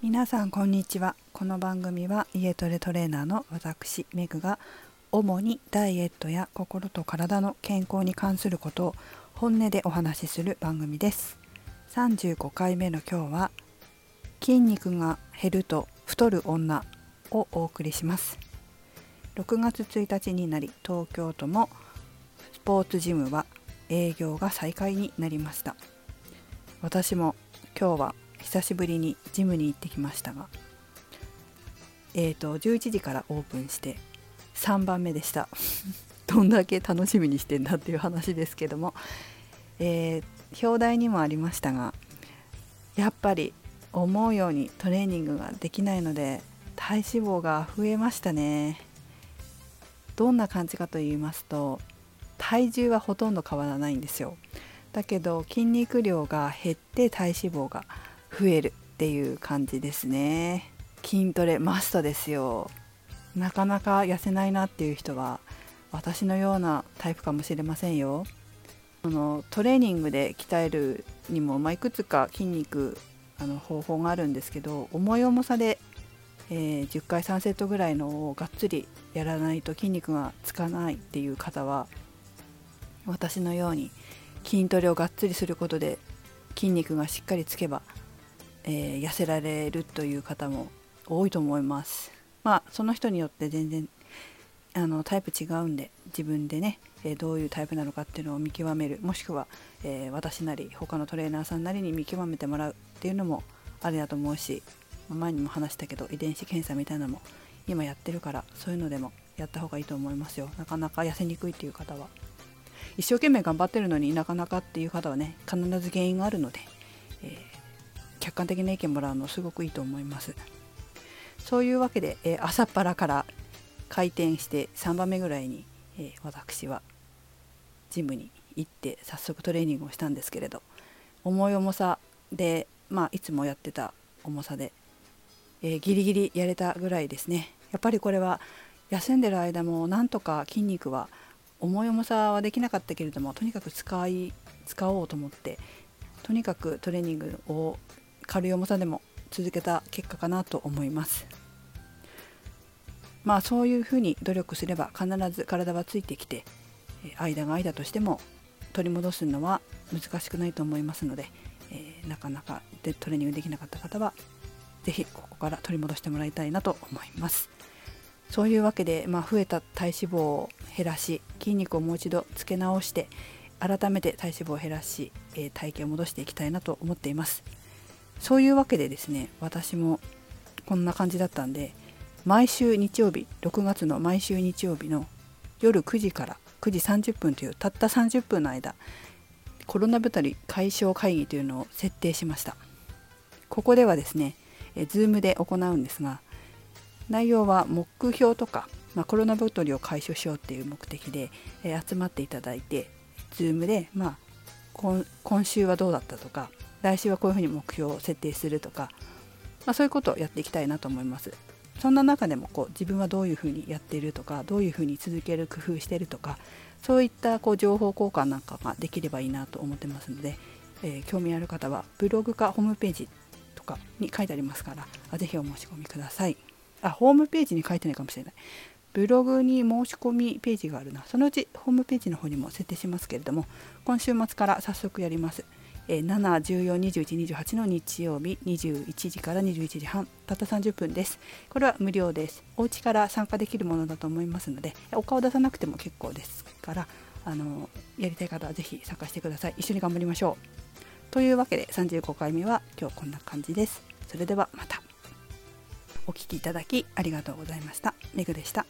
皆さんこんにちは。この番組は家トレトレーナーの私メグが主にダイエットや心と体の健康に関することを本音でお話しする番組です。35回目の今日は筋肉が減ると太る女をお送りします。6月1日になり東京都のスポーツジムは営業が再開になりました。私も今日は久しぶりにジムに行ってきましたがえーと11時からオープンして3番目でした。どんだけ楽しみにしてんだっていう話ですけども、えー、表題にもありましたがやっぱり思うようにトレーニングができないので体脂肪が増えましたね。どんな感じかと言いますと体重はほとんど変わらないんですよ。だけど筋肉量が減って体脂肪が増えるっていう感じですね。筋トレマストですよ。なかなか痩せないなっていう人は私のようなタイプかもしれませんよ。そのトレーニングで鍛えるにも、まあ、いくつか筋肉あの方法があるんですけど重い重さで、えー、10回3セットぐらいのをがっつりやらないと筋肉がつかないっていう方は私のように筋トレをがっつりすることで筋肉がしっかりつけば、えー、痩せられるという方も多いと思います。まあその人によって全然あのタイプ違うんで自分でね、えー、どういうタイプなのかっていうのを見極める。もしくは、えー、私なり他のトレーナーさんなりに見極めてもらうっていうのもありだと思うし前にも話したけど遺伝子検査みたいなのも今やってるからそういうのでもやった方がいいと思いますよ。なかなか痩せにくいっていう方は。一生懸命頑張ってるのになかなかっていう方はね必ず原因があるので、えー、客観的な意見もらうのすごくいいと思います。そういうわけで、えー、朝っぱらから開店して3番目ぐらいに、えー、私はジムに行って早速トレーニングをしたんですけれど重い重さで、まあ、いつもやってた重さで、えー、ギリギリやれたぐらいですね。やっぱりこれは休んでる間もなんとか筋肉は重い重さはできなかったけれどもとにかく使い使おうと思ってとにかくトレーニングを軽い重さでも続けた結果かなと思います。まあそういうふうに努力すれば必ず体はついてきて間が間としても取り戻すのは難しくないと思いますので、えー、なかなかでトレーニングできなかった方は是非ここから取り戻してもらいたいなと思います。そういうわけで、まあ、増えた体脂肪を減らし筋肉をもう一度つけ直して改めて体脂肪を減らし、えー、体型を戻していきたいなと思っています。そういうわけでですね私もこんな感じだったんで毎週日曜日6月の毎週日曜日の夜9時から9時30分というたった30分の間コロナ太り解消会議というのを設定しました。ここではですねえ Zoom で行うんですが内容は目標とか、まあ、コロナ太りを解消しようっていう目的で、え集まっていただいて Zoom で、まあ、今週はどうだったとか来週はこういうふうに目標を設定するとか、まあ、そういうことをやっていきたいなと思います。そんな中でもこう自分はどういうふうにやっているとかどういうふうに続ける工夫しているとかそういったこう情報交換なんかができればいいなと思ってますので、えー、興味ある方はブログかホームページとかに書いてありますから是非お申し込みください。あホームページに書いてないかもしれない。ブログに申し込みページがあるな。そのうちホームページの方にも設定しますけれども、今週末から早速やります。え7、14、21、28の日曜日21時から21時半たった30分です。これは無料です。お家から参加できるものだと思いますのでお顔出さなくても結構ですからあのやりたい方はぜひ参加してください。一緒に頑張りましょう。というわけで35回目は今日こんな感じです。それではまた。お聴きいただきありがとうございました。めぐでした。